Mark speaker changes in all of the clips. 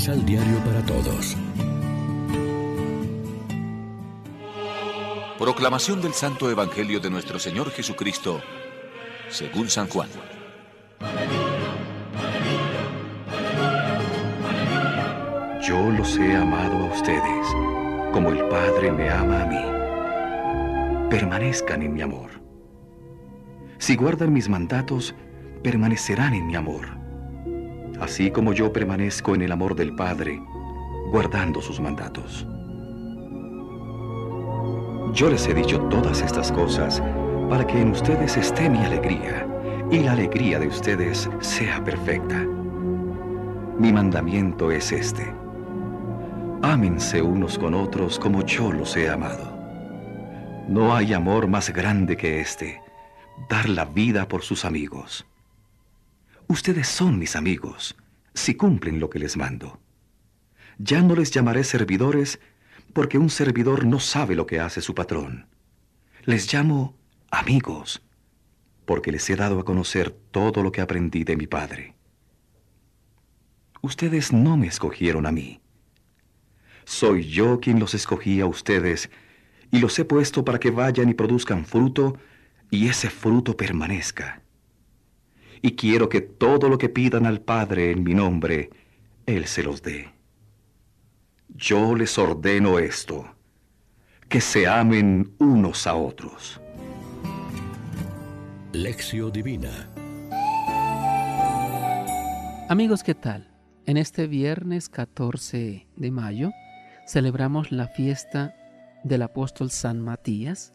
Speaker 1: Misal Diario para Todos.
Speaker 2: Proclamación del Santo Evangelio de nuestro Señor Jesucristo, según San Juan.
Speaker 3: Yo los he amado a ustedes, como el Padre me ama a mí. Permanezcan en mi amor. Si guardan mis mandatos, permanecerán en mi amor. Así como yo permanezco en el amor del Padre, guardando sus mandatos. Yo les he dicho todas estas cosas para que en ustedes esté mi alegría y la alegría de ustedes sea perfecta. Mi mandamiento es este. Ámense unos con otros como yo los he amado. No hay amor más grande que este, dar la vida por sus amigos. Ustedes son mis amigos, si cumplen lo que les mando. Ya no les llamaré servidores, porque un servidor no sabe lo que hace su patrón. Les llamo amigos, porque les he dado a conocer todo lo que aprendí de mi Padre. Ustedes no me escogieron a mí. Soy yo quien los escogí a ustedes y los he puesto para que vayan y produzcan fruto y ese fruto permanezca. Y quiero que todo lo que pidan al Padre en mi nombre, Él se los dé. Yo les ordeno esto, que se amen unos a otros.
Speaker 1: Lección Divina
Speaker 4: Amigos, ¿qué tal? En este viernes 14 de mayo celebramos la fiesta del apóstol San Matías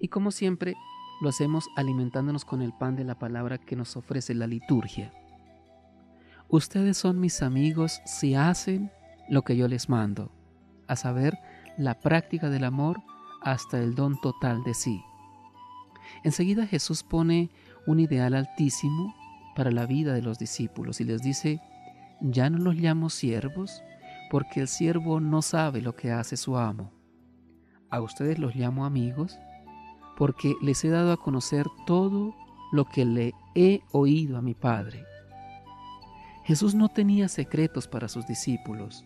Speaker 4: y como siempre lo hacemos alimentándonos con el pan de la palabra que nos ofrece la liturgia. Ustedes son mis amigos si hacen lo que yo les mando, a saber, la práctica del amor hasta el don total de sí. Enseguida Jesús pone un ideal altísimo para la vida de los discípulos y les dice, ya no los llamo siervos, porque el siervo no sabe lo que hace su amo. A ustedes los llamo amigos, porque les he dado a conocer todo lo que le he oído a mi Padre. Jesús no tenía secretos para sus discípulos.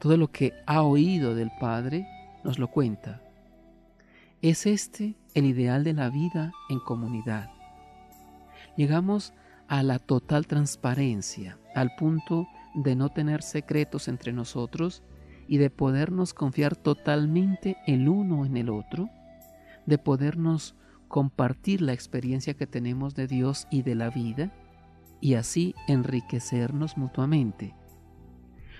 Speaker 4: Todo lo que ha oído del Padre nos lo cuenta. Es este el ideal de la vida en comunidad. Llegamos a la total transparencia, al punto de no tener secretos entre nosotros y de podernos confiar totalmente el uno en el otro, de podernos compartir la experiencia que tenemos de Dios y de la vida, y así enriquecernos mutuamente.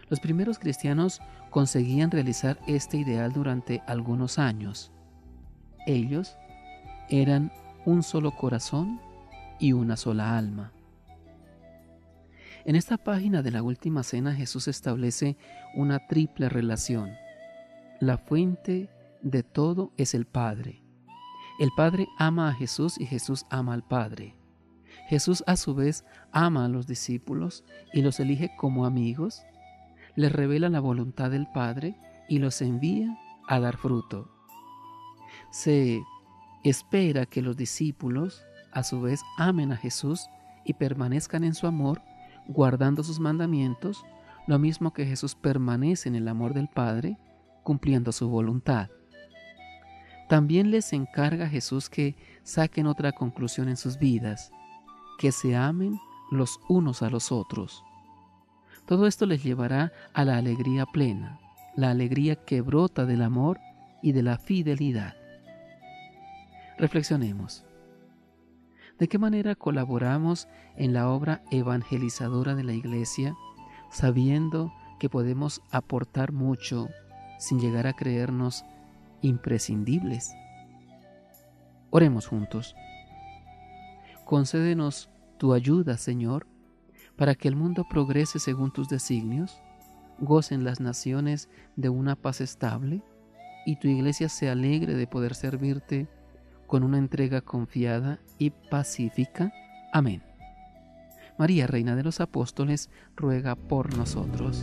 Speaker 4: Los primeros cristianos conseguían realizar este ideal durante algunos años. Ellos eran un solo corazón y una sola alma. En esta página de la Última Cena Jesús establece una triple relación. La fuente de todo es el Padre. El Padre ama a Jesús y Jesús ama al Padre. Jesús a su vez ama a los discípulos y los elige como amigos, les revela la voluntad del Padre y los envía a dar fruto. Se espera que los discípulos a su vez amen a Jesús y permanezcan en su amor guardando sus mandamientos, lo mismo que Jesús permanece en el amor del Padre, cumpliendo su voluntad. También les encarga Jesús que saquen otra conclusión en sus vidas, que se amen los unos a los otros. Todo esto les llevará a la alegría plena, la alegría que brota del amor y de la fidelidad. Reflexionemos. ¿De qué manera colaboramos en la obra evangelizadora de la Iglesia, sabiendo que podemos aportar mucho sin llegar a creernos imprescindibles? Oremos juntos. Concédenos tu ayuda, Señor, para que el mundo progrese según tus designios, gocen las naciones de una paz estable y tu iglesia se alegre de poder servirte con una entrega confiada y pacífica. Amén. María, Reina de los Apóstoles, ruega por nosotros.